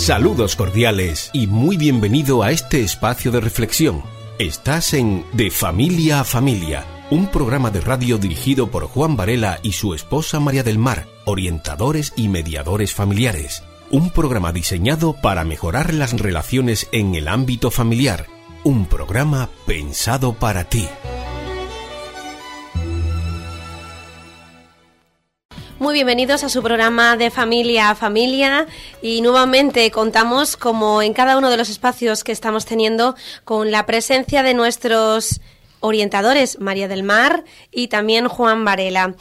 Saludos cordiales y muy bienvenido a este espacio de reflexión. Estás en De Familia a Familia, un programa de radio dirigido por Juan Varela y su esposa María del Mar, orientadores y mediadores familiares. Un programa diseñado para mejorar las relaciones en el ámbito familiar. Un programa pensado para ti. Muy bienvenidos a su programa de familia a familia y nuevamente contamos como en cada uno de los espacios que estamos teniendo con la presencia de nuestros orientadores María del Mar y también Juan Varela.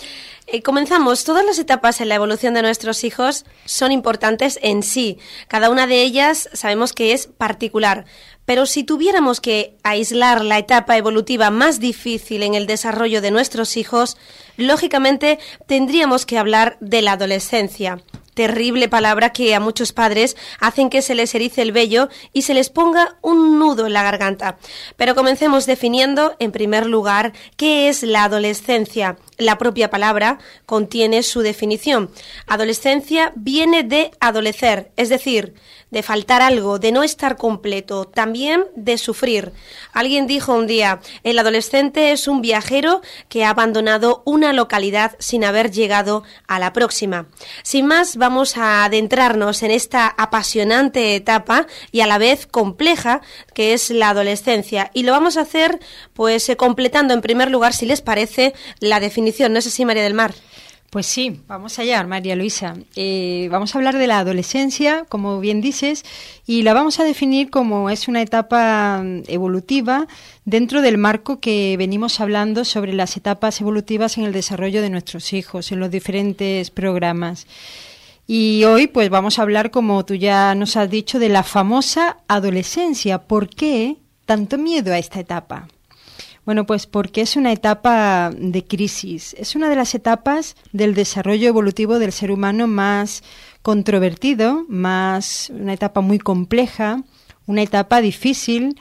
Eh, comenzamos. Todas las etapas en la evolución de nuestros hijos son importantes en sí. Cada una de ellas sabemos que es particular. Pero si tuviéramos que aislar la etapa evolutiva más difícil en el desarrollo de nuestros hijos, lógicamente tendríamos que hablar de la adolescencia terrible palabra que a muchos padres hacen que se les erice el vello y se les ponga un nudo en la garganta. Pero comencemos definiendo, en primer lugar, qué es la adolescencia. La propia palabra contiene su definición. Adolescencia viene de adolecer, es decir, de faltar algo, de no estar completo, también de sufrir. Alguien dijo un día, el adolescente es un viajero que ha abandonado una localidad sin haber llegado a la próxima. Sin más, vamos a adentrarnos en esta apasionante etapa y a la vez compleja que es la adolescencia. Y lo vamos a hacer pues eh, completando en primer lugar, si les parece, la definición. No sé si María del Mar. Pues sí, vamos allá, María Luisa. Eh, vamos a hablar de la adolescencia, como bien dices, y la vamos a definir como es una etapa mm, evolutiva dentro del marco que venimos hablando sobre las etapas evolutivas en el desarrollo de nuestros hijos, en los diferentes programas. Y hoy pues vamos a hablar, como tú ya nos has dicho, de la famosa adolescencia. ¿Por qué tanto miedo a esta etapa? Bueno, pues porque es una etapa de crisis, es una de las etapas del desarrollo evolutivo del ser humano más controvertido, más una etapa muy compleja, una etapa difícil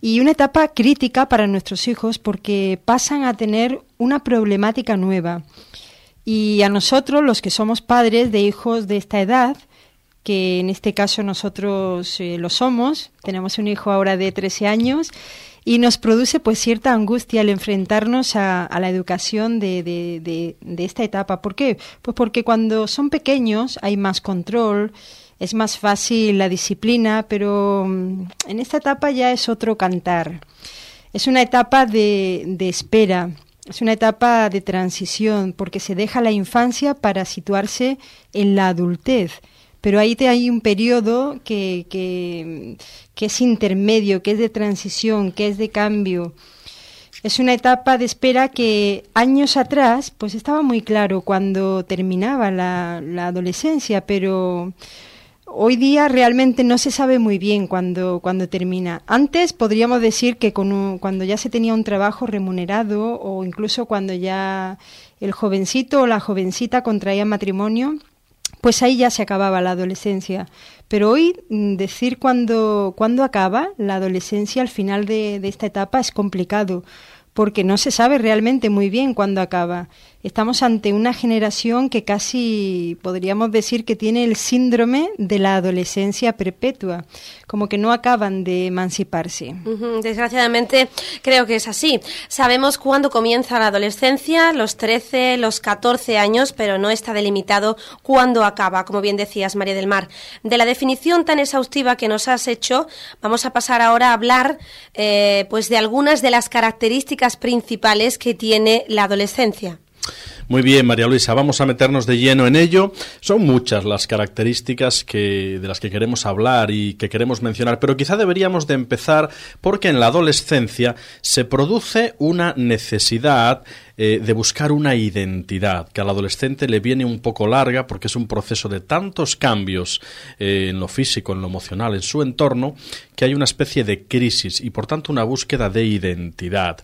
y una etapa crítica para nuestros hijos porque pasan a tener una problemática nueva. Y a nosotros, los que somos padres de hijos de esta edad, que en este caso nosotros eh, lo somos, tenemos un hijo ahora de 13 años, y nos produce pues cierta angustia al enfrentarnos a, la educación de, de, de, esta etapa. ¿Por qué? Pues porque cuando son pequeños hay más control, es más fácil la disciplina, pero mm, en esta etapa ya es otro cantar. Es una etapa de espera, es una etapa de transición, porque se deja la infancia para situarse en la adultez pero ahí te hay un periodo que, que, es intermedio, que es de transición, que es de cambio. Es una etapa de espera que años atrás, pues estaba muy claro cuando terminaba la, adolescencia, pero hoy día realmente no se sabe muy bien cuándo, cuando termina. Antes podríamos decir que con cuando ya se tenía un trabajo remunerado o incluso cuando ya el jovencito o la jovencita contraía matrimonio, pues ahí ya se acababa la adolescencia. Pero hoy mm, decir cuándo, acaba la adolescencia al final de esta etapa es complicado, porque no se sabe realmente muy bien cuándo acaba estamos ante una generación que casi podríamos decir que tiene el síndrome de la adolescencia perpetua, como que no acaban de emanciparse. Desgraciadamente creo que es así. Sabemos cuándo comienza la adolescencia, los 13, los 14 años, pero no está delimitado cuándo acaba, como bien decías, María del Mar. De la definición tan exhaustiva que nos has hecho, vamos a pasar ahora a hablar eh, pues de algunas de las características principales que tiene la adolescencia. Muy bien, María Luisa, vamos a meternos de lleno en ello. Son muchas las características que, de las que queremos hablar y que queremos mencionar, pero quizá deberíamos de empezar porque en la adolescencia se produce una necesidad eh, de buscar una identidad, que al adolescente le viene un poco larga porque es un proceso de tantos cambios eh, en lo físico, en lo emocional, en su entorno, que hay una especie de crisis y por tanto una búsqueda de identidad.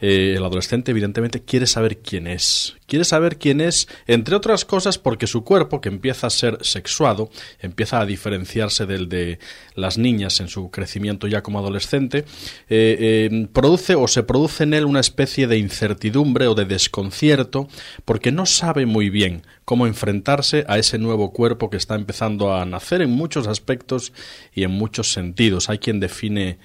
Eh, el adolescente evidentemente quiere saber quién es. Quiere saber quién es, entre otras cosas, porque su cuerpo, que empieza a ser sexuado, empieza a diferenciarse del de las niñas en su crecimiento ya como adolescente, eh, eh, produce o se produce en él una especie de incertidumbre o de desconcierto, porque no sabe muy bien cómo enfrentarse a ese nuevo cuerpo que está empezando a nacer en muchos aspectos y en muchos sentidos. Hay quien define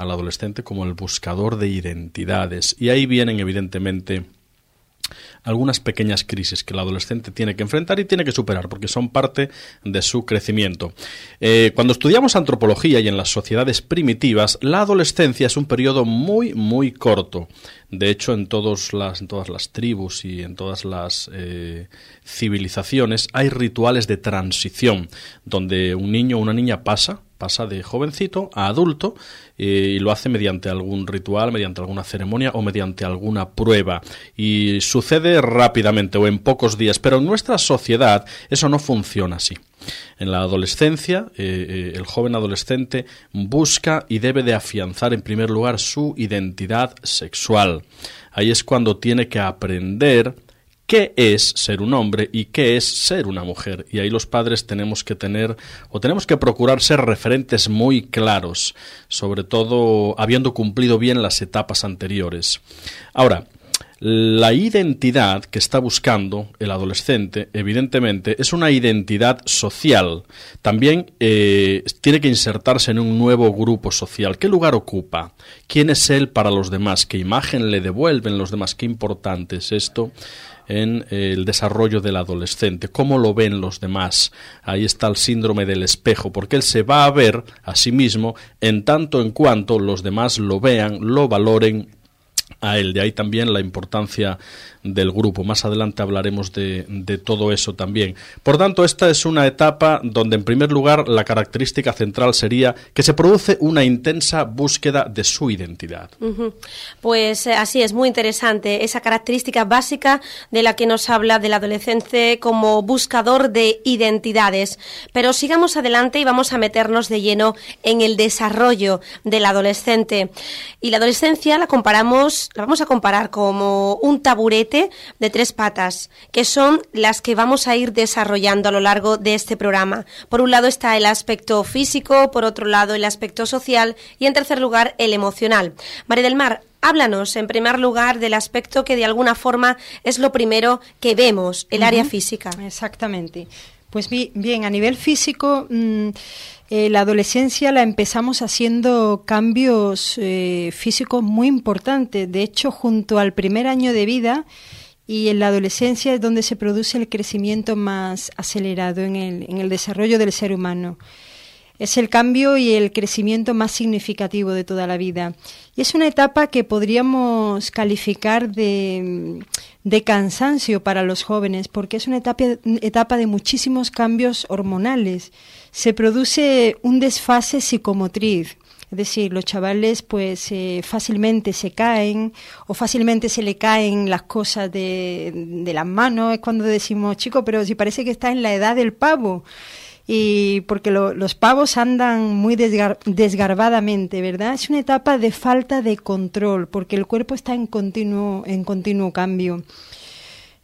al adolescente como el buscador de identidades. Y ahí vienen, evidentemente, algunas pequeñas crisis que el adolescente tiene que enfrentar y tiene que superar, porque son parte de su crecimiento. Eh, cuando estudiamos antropología y en las sociedades primitivas, la adolescencia es un periodo muy, muy corto. De hecho, en, todas las, en todas las tribus y en todas las eh, civilizaciones hay rituales de transición, donde un niño o una niña pasa pasa de jovencito a adulto eh, y lo hace mediante algún ritual, mediante alguna ceremonia o mediante alguna prueba. Y sucede rápidamente o en pocos días, pero en nuestra sociedad eso no funciona así. En la adolescencia, eh, eh, el joven adolescente busca y debe de afianzar en primer lugar su identidad sexual. Ahí es cuando tiene que aprender qué es ser un hombre y qué es ser una mujer. Y ahí los padres tenemos que tener o tenemos que procurar ser referentes muy claros, sobre todo habiendo cumplido bien las etapas anteriores. Ahora, la identidad que está buscando el adolescente, evidentemente, es una identidad social. También eh, tiene que insertarse en un nuevo grupo social. ¿Qué lugar ocupa? ¿Quién es él para los demás? ¿Qué imagen le devuelven los demás? Qué importante es esto en eh, el desarrollo del adolescente, cómo lo ven los demás. Ahí está el síndrome del espejo, porque él se va a ver a sí mismo en tanto en cuanto los demás lo vean, lo valoren a él. De ahí también la importancia del grupo. Más adelante hablaremos de, de, todo eso también. Por tanto, esta es una etapa donde, en primer lugar, la característica central sería que se produce una intensa búsqueda de su identidad. Pues eh, así es, muy interesante esa característica básica de la que nos habla del adolescente como buscador de identidades. Pero sigamos adelante y vamos a meternos de lleno en el desarrollo del adolescente. Y la adolescencia la comparamos, la vamos a comparar como un taburete de tres patas, que son las que vamos a ir desarrollando a lo largo de este programa. Por un lado está el aspecto físico, por otro lado el aspecto social y en tercer lugar el emocional. María del Mar, Háblanos, en primer lugar, del aspecto que de alguna forma es lo primero que vemos, el área física. Exactamente. Pues bien, a nivel físico, mm, eh, la adolescencia la empezamos haciendo cambios eh, físicos muy importantes. De hecho, junto al primer año de vida y en la adolescencia es donde se produce el crecimiento más acelerado en el, en el desarrollo del ser humano. Es el cambio y el crecimiento más significativo de toda la vida. Y es una etapa que podríamos calificar de, de cansancio para los jóvenes, porque es una etapa, etapa de muchísimos cambios hormonales. Se produce un desfase psicomotriz. Es decir, los chavales pues eh, fácilmente se caen o fácilmente se le caen las cosas de, de las manos. Es cuando decimos, chico, pero si parece que está en la edad del pavo y porque los pavos andan muy desgarbadamente, ¿verdad? Es una etapa de falta de control, porque el cuerpo está en continuo, en continuo cambio.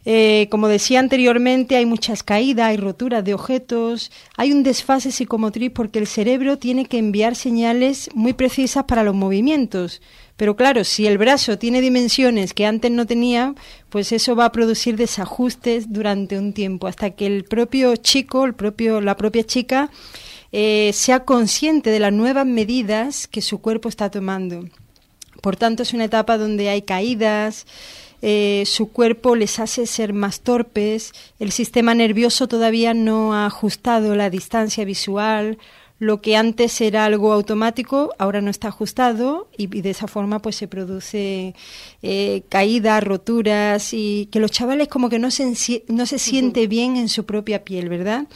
Eh, como decía anteriormente, hay muchas caídas, hay roturas de objetos, hay un desfase psicomotriz porque el cerebro tiene que enviar señales muy precisas para los movimientos. Pero claro, si el brazo tiene dimensiones que antes no tenía, pues eso va a producir desajustes durante un tiempo, hasta que el propio chico, el propio, la propia chica, eh, sea consciente de las nuevas medidas que su cuerpo está tomando. Por tanto, es una etapa donde hay caídas, eh, su cuerpo les hace ser más torpes, el sistema nervioso todavía no ha ajustado la distancia visual, lo que antes era algo automático ahora no está ajustado y, de esa forma pues se produce eh, caídas, roturas y que los chavales como que no se, no se siente bien en su propia piel, ¿verdad?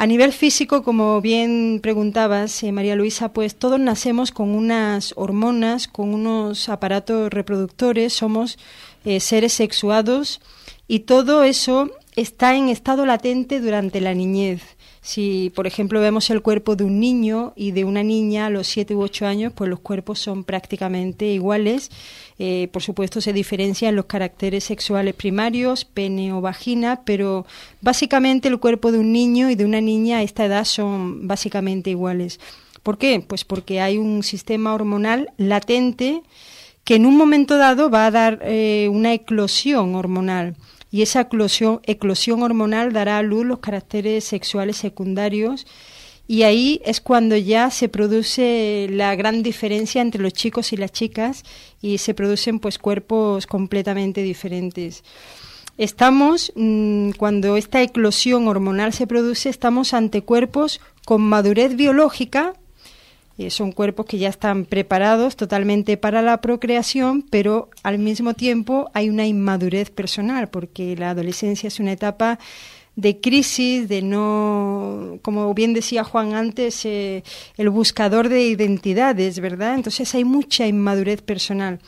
A nivel físico, como bien preguntabas, eh, María Luisa, pues todos nacemos con unas hormonas, con unos aparatos reproductores, somos eh, seres sexuados y todo eso está en estado latente durante la niñez. Si, por ejemplo, vemos el cuerpo de un niño y de una niña a los 7 u 8 años, pues los cuerpos son prácticamente iguales. Eh, por supuesto, se diferencian los caracteres sexuales primarios, pene o vagina, pero básicamente el cuerpo de un niño y de una niña a esta edad son básicamente iguales. ¿Por qué? Pues porque hay un sistema hormonal latente que en un momento dado va a dar eh, una eclosión hormonal y esa eclosión, hormonal dará a luz los caracteres sexuales secundarios y ahí es cuando ya se produce la gran diferencia entre los chicos y las chicas y se producen pues cuerpos completamente diferentes. Estamos, mm, cuando esta eclosión hormonal se produce, estamos ante cuerpos con madurez biológica, eh, son cuerpos que ya están preparados totalmente para la procreación, pero al mismo tiempo hay una inmadurez personal, porque la adolescencia es una etapa de crisis, de no, como bien decía Juan antes, eh, el buscador de identidades, ¿verdad? Entonces hay mucha inmadurez personal.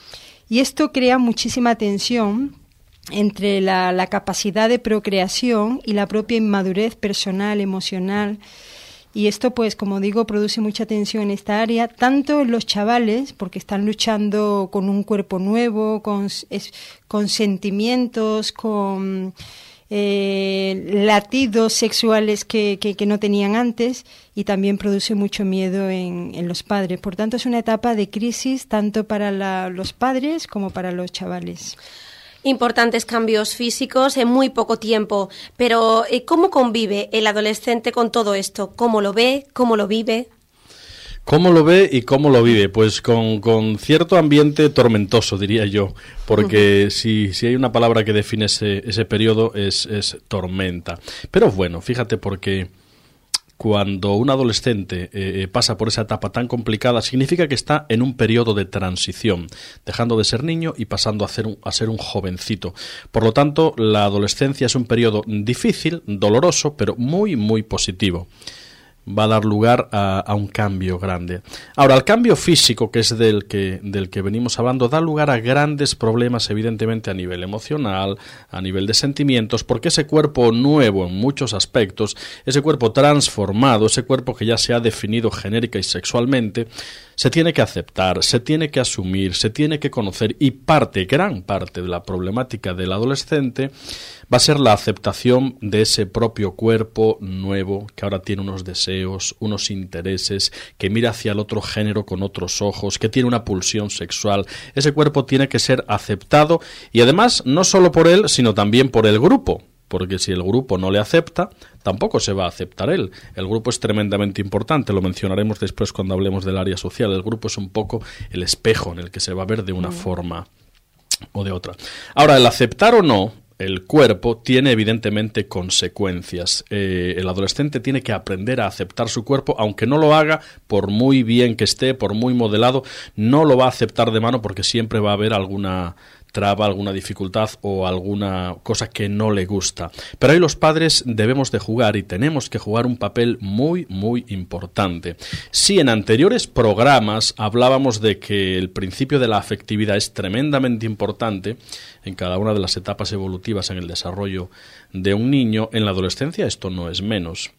Y esto crea muchísima tensión entre la, la capacidad de procreación y la propia inmadurez personal, emocional, y esto, pues, como digo, produce mucha tensión en esta área, tanto en los chavales, porque están luchando con un cuerpo nuevo, con, sentimientos, con eh, latidos sexuales que, que, no tenían antes, y también produce mucho miedo en, en, los padres. Por tanto, es una etapa de crisis tanto para los padres como para los chavales importantes cambios físicos en muy poco tiempo. Pero eh, ¿cómo convive el adolescente con todo esto? ¿Cómo lo ve? ¿Cómo lo vive? ¿Cómo lo ve y cómo lo vive? Pues con, con cierto ambiente tormentoso, diría yo, porque si, si, hay una palabra que define ese, ese periodo es, es tormenta. Pero bueno, fíjate porque cuando un adolescente eh, eh, pasa por esa etapa tan complicada, significa que está en un periodo de transición, dejando de ser niño y pasando a, a ser un jovencito. Por lo tanto, la adolescencia es un periodo difícil, doloroso, pero muy, muy positivo va a dar lugar a, un cambio grande. Ahora, el cambio físico, que es del que, del que venimos hablando, da lugar a grandes problemas, evidentemente, a nivel emocional, a nivel de sentimientos, porque ese cuerpo nuevo en muchos aspectos, ese cuerpo transformado, ese cuerpo que ya se ha definido genérica y sexualmente, se tiene que aceptar, se tiene que asumir, se tiene que conocer y parte, gran parte de la problemática del adolescente va a ser la aceptación de ese propio cuerpo nuevo que ahora tiene unos deseos, unos intereses, que mira hacia el otro género con otros ojos, que tiene una pulsión sexual. Ese cuerpo tiene que ser aceptado y además no solo por él, sino también por el grupo, porque si el grupo no le acepta, tampoco se va a aceptar él. El grupo es tremendamente importante, lo mencionaremos después cuando hablemos del área social. El grupo es un poco el espejo en el que se va a ver de una forma o de otra. Ahora, el aceptar o no el cuerpo tiene evidentemente consecuencias. Eh, el adolescente tiene que aprender a aceptar su cuerpo, aunque no lo haga, por muy bien que esté, por muy modelado, no lo va a aceptar de mano porque siempre va a haber alguna traba, alguna dificultad o alguna cosa que no le gusta. Pero ahí los padres debemos de jugar y tenemos que jugar un papel muy, muy importante. Si en anteriores programas hablábamos de que el principio de la afectividad es tremendamente importante en cada una de las etapas evolutivas en el desarrollo de un niño, en la adolescencia esto no es menos.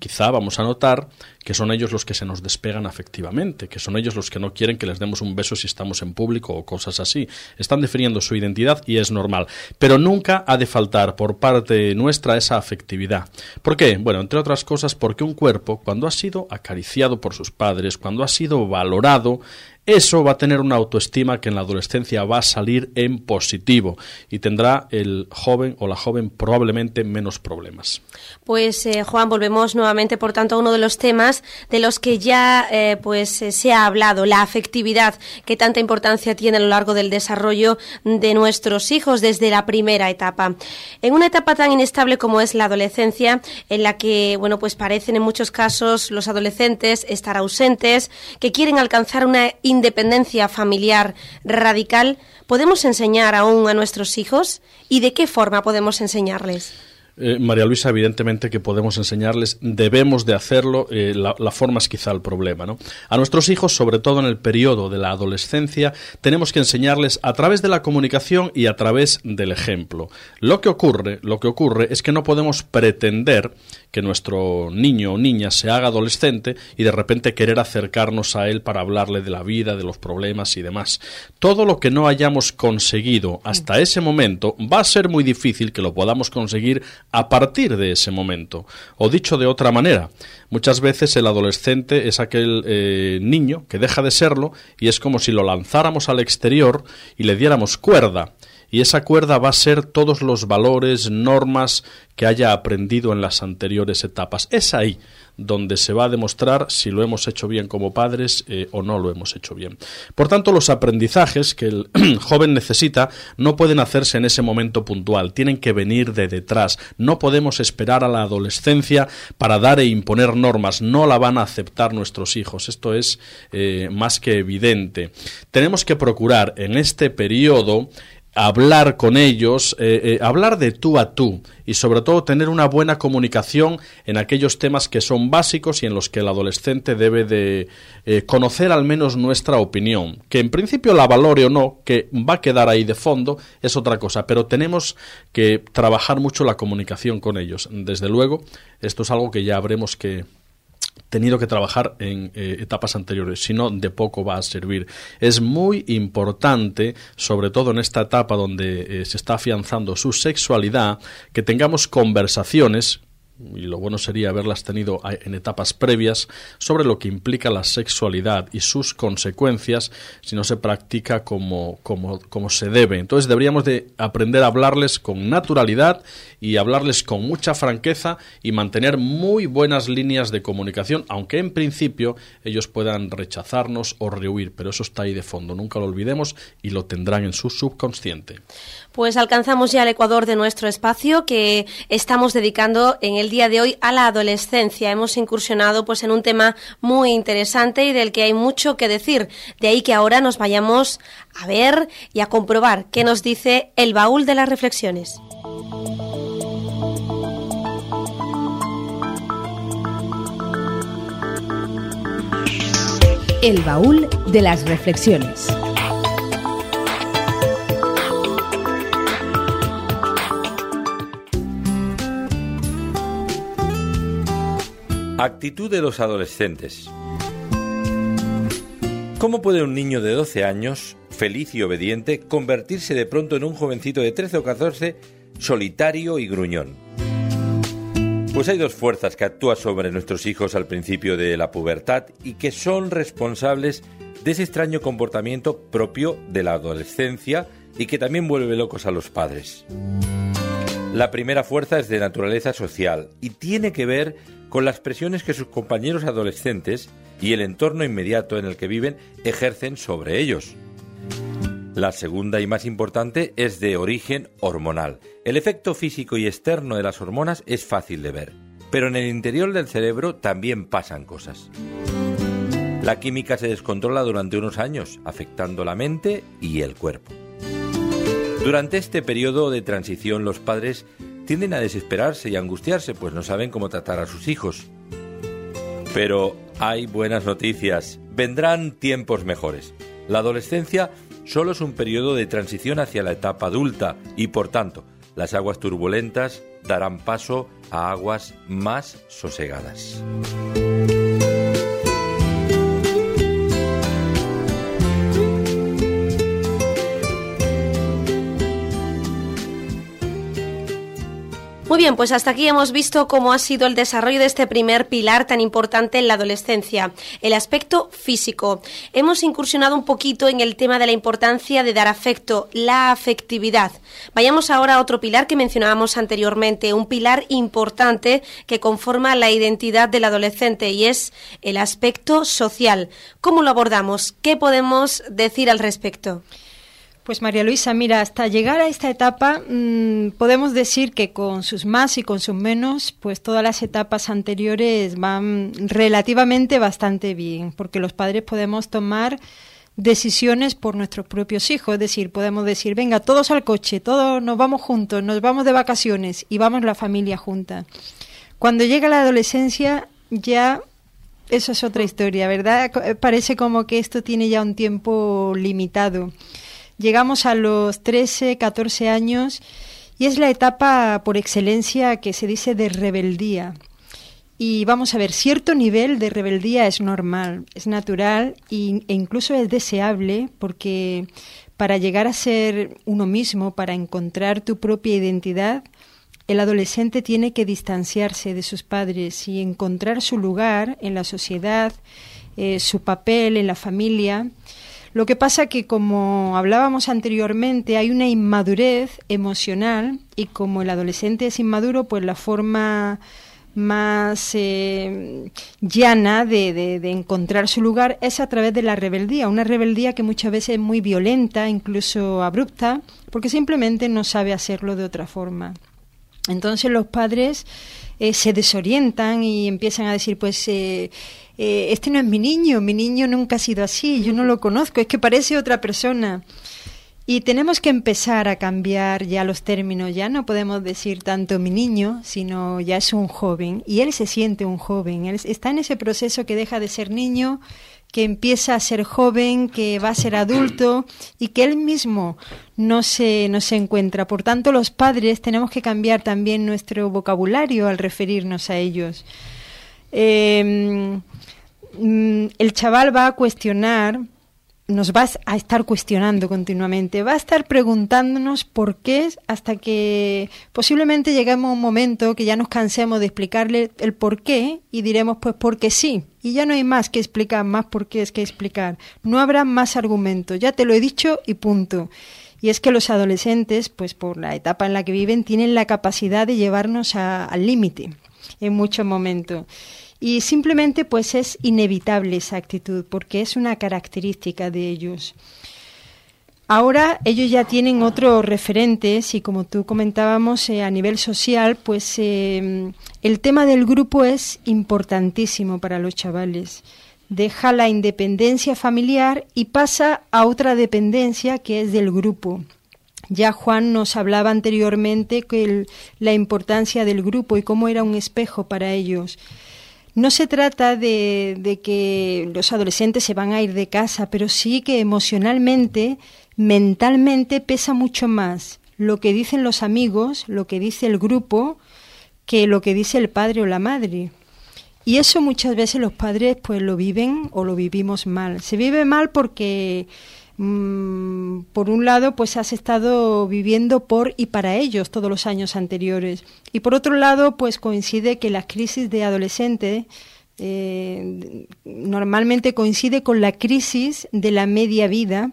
Quizá vamos a notar que son ellos los que se nos despegan afectivamente, que son ellos los que no quieren que les demos un beso si estamos en público o cosas así. Están definiendo su identidad y es normal. Pero nunca ha de faltar por parte nuestra esa afectividad. ¿Por qué? Bueno, entre otras cosas porque un cuerpo, cuando ha sido acariciado por sus padres, cuando ha sido valorado, eso va a tener una autoestima que en la adolescencia va a salir en positivo y tendrá el joven o la joven probablemente menos problemas. Pues eh, Juan, volvemos nuevamente por tanto a uno de los temas de los que ya eh, pues eh, se ha hablado, la afectividad que tanta importancia tiene a lo largo del desarrollo de nuestros hijos desde la primera etapa. En una etapa tan inestable como es la adolescencia, en la que bueno pues parecen en muchos casos los adolescentes estar ausentes, que quieren alcanzar una independencia familiar radical, ¿podemos enseñar aún a nuestros hijos? ¿Y de qué forma podemos enseñarles? Eh, María Luisa, evidentemente que podemos enseñarles, debemos de hacerlo, eh, la, forma es quizá el problema. ¿no? A nuestros hijos, sobre todo en el periodo de la adolescencia, tenemos que enseñarles a través de la comunicación y a través del ejemplo. Lo que ocurre, lo que ocurre es que no podemos pretender que nuestro niño o niña se haga adolescente y de repente querer acercarnos a él para hablarle de la vida, de los problemas y demás. Todo lo que no hayamos conseguido hasta ese momento va a ser muy difícil que lo podamos conseguir a partir de ese momento. O dicho de otra manera, muchas veces el adolescente es aquel eh, niño que deja de serlo y es como si lo lanzáramos al exterior y le diéramos cuerda y esa cuerda va a ser todos los valores, normas que haya aprendido en las anteriores etapas. Es ahí donde se va a demostrar si lo hemos hecho bien como padres eh, o no lo hemos hecho bien. Por tanto, los aprendizajes que el joven necesita no pueden hacerse en ese momento puntual, tienen que venir de detrás. No podemos esperar a la adolescencia para dar e imponer normas, no la van a aceptar nuestros hijos. Esto es eh, más que evidente. Tenemos que procurar en este periodo hablar con ellos, eh, eh, hablar de tú a tú y sobre todo tener una buena comunicación en aquellos temas que son básicos y en los que el adolescente debe de eh, conocer al menos nuestra opinión. Que en principio la valore o no, que va a quedar ahí de fondo, es otra cosa, pero tenemos que trabajar mucho la comunicación con ellos. Desde luego, esto es algo que ya habremos que tenido que trabajar en eh, etapas anteriores, si no, de poco va a servir. Es muy importante, sobre todo en esta etapa donde eh, se está afianzando su sexualidad, que tengamos conversaciones y lo bueno sería haberlas tenido en etapas previas, sobre lo que implica la sexualidad y sus consecuencias si no se practica como, como, como se debe. Entonces deberíamos de aprender a hablarles con naturalidad y hablarles con mucha franqueza y mantener muy buenas líneas de comunicación, aunque en principio ellos puedan rechazarnos o rehuir, pero eso está ahí de fondo, nunca lo olvidemos y lo tendrán en su subconsciente. Pues alcanzamos ya el ecuador de nuestro espacio que estamos dedicando en el día de hoy a la adolescencia. Hemos incursionado pues en un tema muy interesante y del que hay mucho que decir. De ahí que ahora nos vayamos a ver y a comprobar qué nos dice el baúl de las reflexiones. El baúl de las reflexiones. Actitud de los adolescentes. ¿Cómo puede un niño de 12 años, feliz y obediente, convertirse de pronto en un jovencito de 13 o 14 solitario y gruñón? Pues hay dos fuerzas que actúan sobre nuestros hijos al principio de la pubertad y que son responsables de ese extraño comportamiento propio de la adolescencia y que también vuelve locos a los padres. La primera fuerza es de naturaleza social y tiene que ver con las presiones que sus compañeros adolescentes y el entorno inmediato en el que viven ejercen sobre ellos. La segunda y más importante es de origen hormonal. El efecto físico y externo de las hormonas es fácil de ver, pero en el interior del cerebro también pasan cosas. La química se descontrola durante unos años, afectando la mente y el cuerpo. Durante este periodo de transición los padres tienden a desesperarse y angustiarse, pues no saben cómo tratar a sus hijos. Pero hay buenas noticias. Vendrán tiempos mejores. La adolescencia solo es un periodo de transición hacia la etapa adulta y por tanto las aguas turbulentas darán paso a aguas más sosegadas. Muy bien, pues hasta aquí hemos visto cómo ha sido el desarrollo de este primer pilar tan importante en la adolescencia, el aspecto físico. Hemos incursionado un poquito en el tema de la importancia de dar afecto, la afectividad. Vayamos ahora a otro pilar que mencionábamos anteriormente, un pilar importante que conforma la identidad del adolescente y es el aspecto social. ¿Cómo lo abordamos? ¿Qué podemos decir al respecto? Pues María Luisa, mira, hasta llegar a esta etapa mm, podemos decir que con sus más y con sus menos, pues todas las etapas anteriores van relativamente bastante bien, porque los padres podemos tomar decisiones por nuestros propios hijos. Es decir, podemos decir, venga, todos al coche, todos nos vamos juntos, nos vamos de vacaciones y vamos la familia junta. Cuando llega la adolescencia ya eso es otra historia, ¿verdad? Parece como que esto tiene ya un tiempo limitado. Llegamos a los 13, 14 años y es la etapa por excelencia que se dice de rebeldía. Y vamos a ver, cierto nivel de rebeldía es normal, es natural e incluso es deseable porque para llegar a ser uno mismo, para encontrar tu propia identidad, el adolescente tiene que distanciarse de sus padres y encontrar su lugar en la sociedad, eh, su papel en la familia. Lo que pasa que, como hablábamos anteriormente, hay una inmadurez emocional y como el adolescente es inmaduro, pues la forma más eh, llana de, encontrar su lugar es a través de la rebeldía, una rebeldía que muchas veces es muy violenta, incluso abrupta, porque simplemente no sabe hacerlo de otra forma. Entonces los padres eh, se desorientan y empiezan a decir, pues eh, este no es mi niño, mi niño nunca ha sido así, yo no lo conozco, es que parece otra persona. Y tenemos que empezar a cambiar ya los términos, ya no podemos decir tanto mi niño, sino ya es un joven y él se siente un joven, él está en ese proceso que deja de ser niño, que empieza a ser joven, que va a ser adulto y que él mismo no se, no se encuentra. Por tanto, los padres tenemos que cambiar también nuestro vocabulario al referirnos a ellos. Mm, el chaval va a cuestionar nos vas a estar cuestionando continuamente, va a estar preguntándonos por qué hasta que posiblemente lleguemos a un momento que ya nos cansemos de explicarle el por qué y diremos pues porque sí. Y ya no hay más que explicar, más por qué es que explicar. No habrá más argumentos, ya te lo he dicho y punto. Y es que los adolescentes, pues por la etapa en la que viven, tienen la capacidad de llevarnos al límite en muchos momentos. Y simplemente pues es inevitable esa actitud porque es una característica de ellos. Ahora ellos ya tienen otros referentes y como tú comentábamos eh, a nivel social, pues eh, el tema del grupo es importantísimo para los chavales. Deja la independencia familiar y pasa a otra dependencia que es del grupo. Ya Juan nos hablaba anteriormente que la importancia del grupo y cómo era un espejo para ellos. No se trata de, que los adolescentes se van a ir de casa, pero sí que emocionalmente, mentalmente pesa mucho más lo que dicen los amigos, lo que dice el grupo, que lo que dice el padre o la madre. Y eso muchas veces los padres pues lo viven o lo vivimos mal. Se vive mal porque Mm, por un lado, pues has estado viviendo por y para ellos todos los años anteriores. Y por otro lado, pues coincide que la crisis de adolescente eh, normalmente coincide con la crisis de la media vida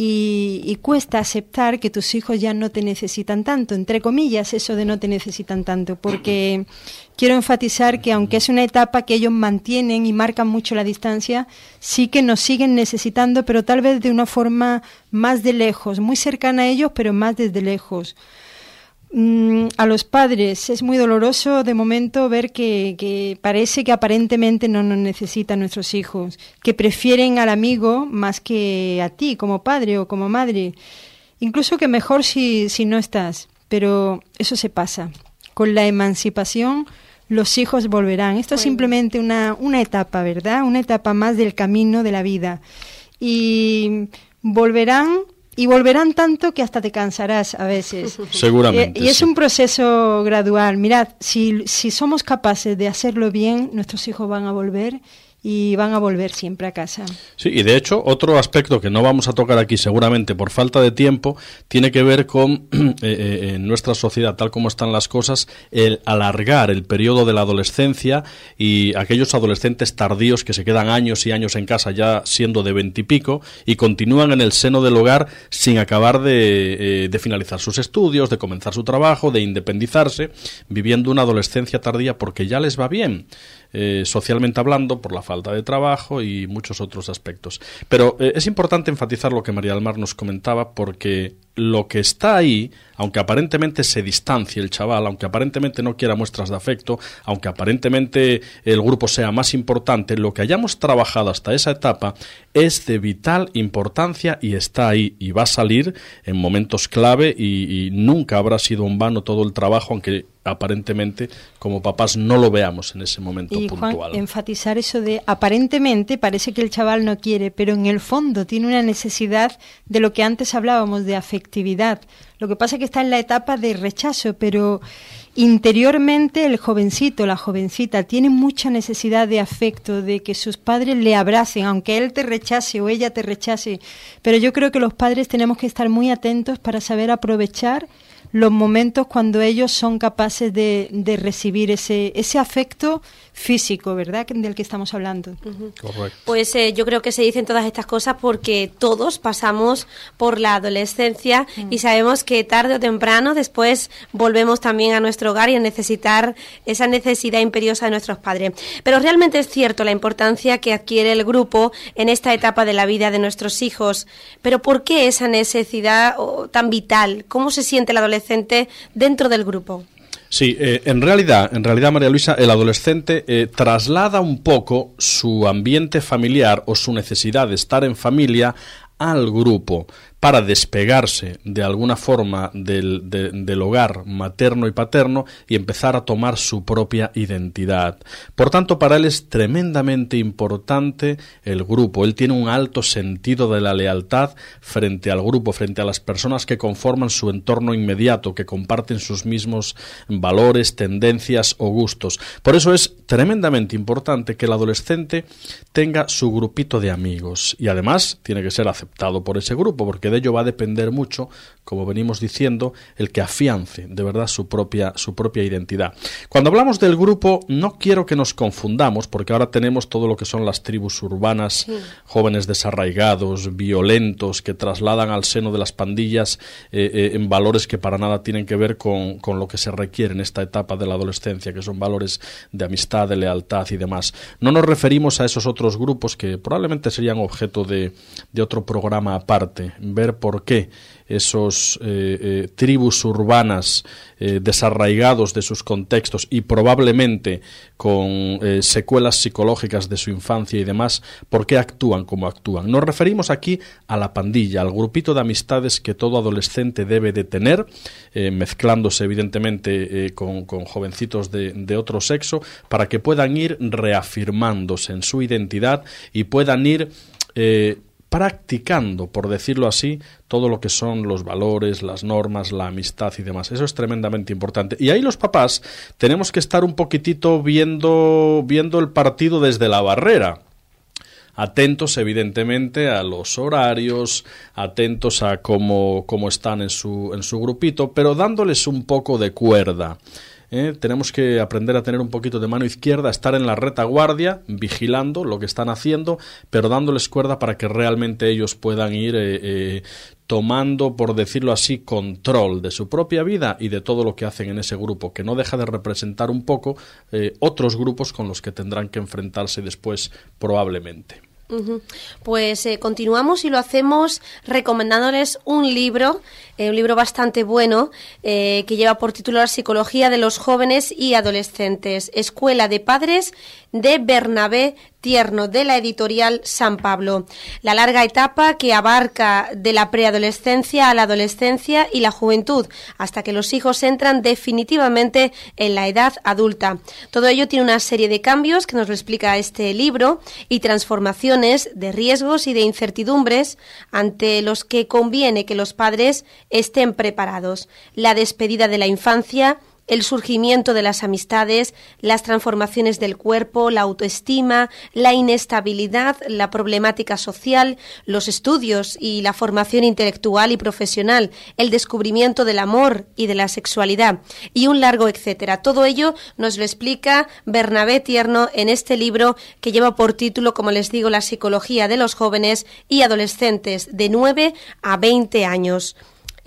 y, cuesta aceptar que tus hijos ya no te necesitan tanto, entre comillas, eso de no te necesitan tanto, porque quiero enfatizar que aunque es una etapa que ellos mantienen y marcan mucho la distancia, sí que nos siguen necesitando, pero tal vez de una forma más de lejos, muy cercana a ellos, pero más desde lejos. Mm, a los padres es muy doloroso de momento ver que, parece que aparentemente no nos necesitan nuestros hijos, que prefieren al amigo más que a ti como padre o como madre. Incluso que mejor si, si no estás, pero eso se pasa. Con la emancipación los hijos volverán. Esto es simplemente una, una etapa, ¿verdad? Una etapa más del camino de la vida. Y volverán y volverán tanto que hasta te cansarás a veces. Seguramente. Y, es un proceso gradual. Mirad, si, si somos capaces de hacerlo bien, nuestros hijos van a volver y van a volver siempre a casa. Sí, y de hecho, otro aspecto que no vamos a tocar aquí seguramente por falta de tiempo tiene que ver con, eh, eh, en nuestra sociedad, tal como están las cosas, el alargar el periodo de la adolescencia y aquellos adolescentes tardíos que se quedan años y años en casa ya siendo de veintipico y, continúan en el seno del hogar sin acabar de, eh, de finalizar sus estudios, de comenzar su trabajo, de independizarse, viviendo una adolescencia tardía porque ya les va bien. Eh, socialmente hablando, por la falta de trabajo y muchos otros aspectos. Pero eh, es importante enfatizar lo que María del Mar nos comentaba porque lo que está ahí, aunque aparentemente se distancie el chaval, aunque aparentemente no quiera muestras de afecto, aunque aparentemente el grupo sea más importante, lo que hayamos trabajado hasta esa etapa es de vital importancia y está ahí y va a salir en momentos clave y, y nunca habrá sido un vano todo el trabajo, aunque aparentemente como papás no lo veamos en ese momento y puntual. Juan, enfatizar eso de aparentemente parece que el chaval no quiere, pero en el fondo tiene una necesidad de lo que antes hablábamos de afectividad. Lo que pasa es que está en la etapa de rechazo, pero interiormente el jovencito, la jovencita, tiene mucha necesidad de afecto, de que sus padres le abracen, aunque él te rechace o ella te rechace. Pero yo creo que los padres tenemos que estar muy atentos para saber aprovechar los momentos cuando ellos son capaces de, de recibir ese, ese afecto físico, ¿verdad? Del que estamos hablando. Correcto. Pues eh, yo creo que se dicen todas estas cosas porque todos pasamos por la adolescencia y sabemos que tarde o temprano después volvemos también a nuestro hogar y a necesitar esa necesidad imperiosa de nuestros padres. Pero realmente es cierto la importancia que adquiere el grupo en esta etapa de la vida de nuestros hijos. Pero ¿por qué esa necesidad oh, tan vital? ¿Cómo se siente el adolescente dentro del grupo? Sí, eh, en realidad, en realidad, María Luisa, el adolescente eh, traslada un poco su ambiente familiar o su necesidad de estar en familia al grupo para despegarse de alguna forma del, de, del, hogar materno y paterno y empezar a tomar su propia identidad. Por tanto, para él es tremendamente importante el grupo. Él tiene un alto sentido de la lealtad frente al grupo, frente a las personas que conforman su entorno inmediato, que comparten sus mismos valores, tendencias o gustos. Por eso es tremendamente importante que el adolescente tenga su grupito de amigos y además tiene que ser aceptado por ese grupo, porque de ello va a depender mucho, como venimos diciendo, el que afiance de verdad su propia, su propia identidad. Cuando hablamos del grupo, no quiero que nos confundamos, porque ahora tenemos todo lo que son las tribus urbanas, sí. jóvenes desarraigados, violentos, que trasladan al seno de las pandillas eh, eh, en valores que para nada tienen que ver con, con lo que se requiere en esta etapa de la adolescencia, que son valores de amistad, de lealtad y demás. No nos referimos a esos otros grupos que probablemente serían objeto de, de otro programa aparte, ver por qué esos eh, eh, tribus urbanas eh, desarraigados de sus contextos y probablemente con secuelas psicológicas de su infancia y demás, por qué actúan como actúan. Nos referimos aquí a la pandilla, al grupito de amistades que todo adolescente debe de tener, mezclándose evidentemente con, con, jovencitos de, de otro sexo, para que puedan ir reafirmándose en su identidad y puedan ir practicando, por decirlo así, todo lo que son los valores, las normas, la amistad y demás. Eso es tremendamente importante. Y ahí los papás tenemos que estar un poquitito viendo, viendo el partido desde la barrera atentos evidentemente a los horarios, atentos a cómo, cómo están en su, en su grupito, pero dándoles un poco de cuerda. ¿Eh? tenemos que aprender a tener un poquito de mano izquierda, estar en la retaguardia, vigilando lo que están haciendo, pero dándoles cuerda para que realmente ellos puedan ir eh, eh, tomando, por decirlo así, control de su propia vida y de todo lo que hacen en ese grupo, que no deja de representar un poco eh, otros grupos con los que tendrán que enfrentarse después probablemente. Pues eh, continuamos y lo hacemos recomendándoles un libro, eh, un libro bastante bueno, eh, que lleva por título La psicología de los jóvenes y adolescentes, Escuela de Padres de Bernabé Tierno, de la editorial San Pablo. La larga etapa que abarca de la preadolescencia a la adolescencia y la juventud, hasta que los hijos entran definitivamente en la edad adulta. Todo ello tiene una serie de cambios que nos lo explica este libro y transformaciones de riesgos y de incertidumbres ante los que conviene que los padres estén preparados. La despedida de la infancia, el surgimiento de las amistades, las transformaciones del cuerpo, la autoestima, la inestabilidad, la problemática social, los estudios y la formación intelectual y profesional, el descubrimiento del amor y de la sexualidad y un largo etcétera. Todo ello nos lo explica Bernabé Tierno en este libro que lleva por título, como les digo, La psicología de los jóvenes y adolescentes de 9 a 20 años.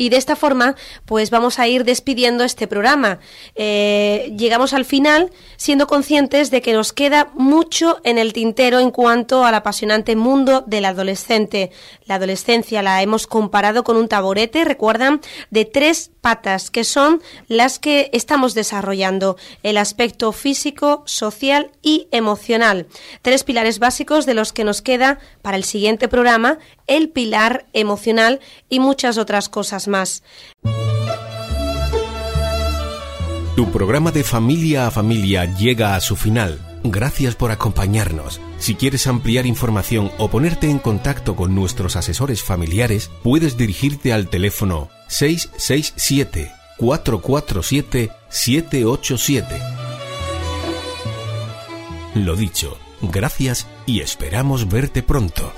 Y de esta forma, pues vamos a ir despidiendo este programa. Eh, llegamos al final siendo conscientes de que nos queda mucho en el tintero en cuanto al apasionante mundo del adolescente. La adolescencia la hemos comparado con un taburete, recuerdan, de tres patas, que son las que estamos desarrollando, el aspecto físico, social y emocional. Tres pilares básicos de los que nos queda para el siguiente programa, el pilar emocional y muchas otras cosas más. Tu programa de familia a familia llega a su final. Gracias por acompañarnos. Si quieres ampliar información o ponerte en contacto con nuestros asesores familiares, puedes dirigirte al teléfono 667 447 787. Lo dicho, gracias y esperamos verte pronto.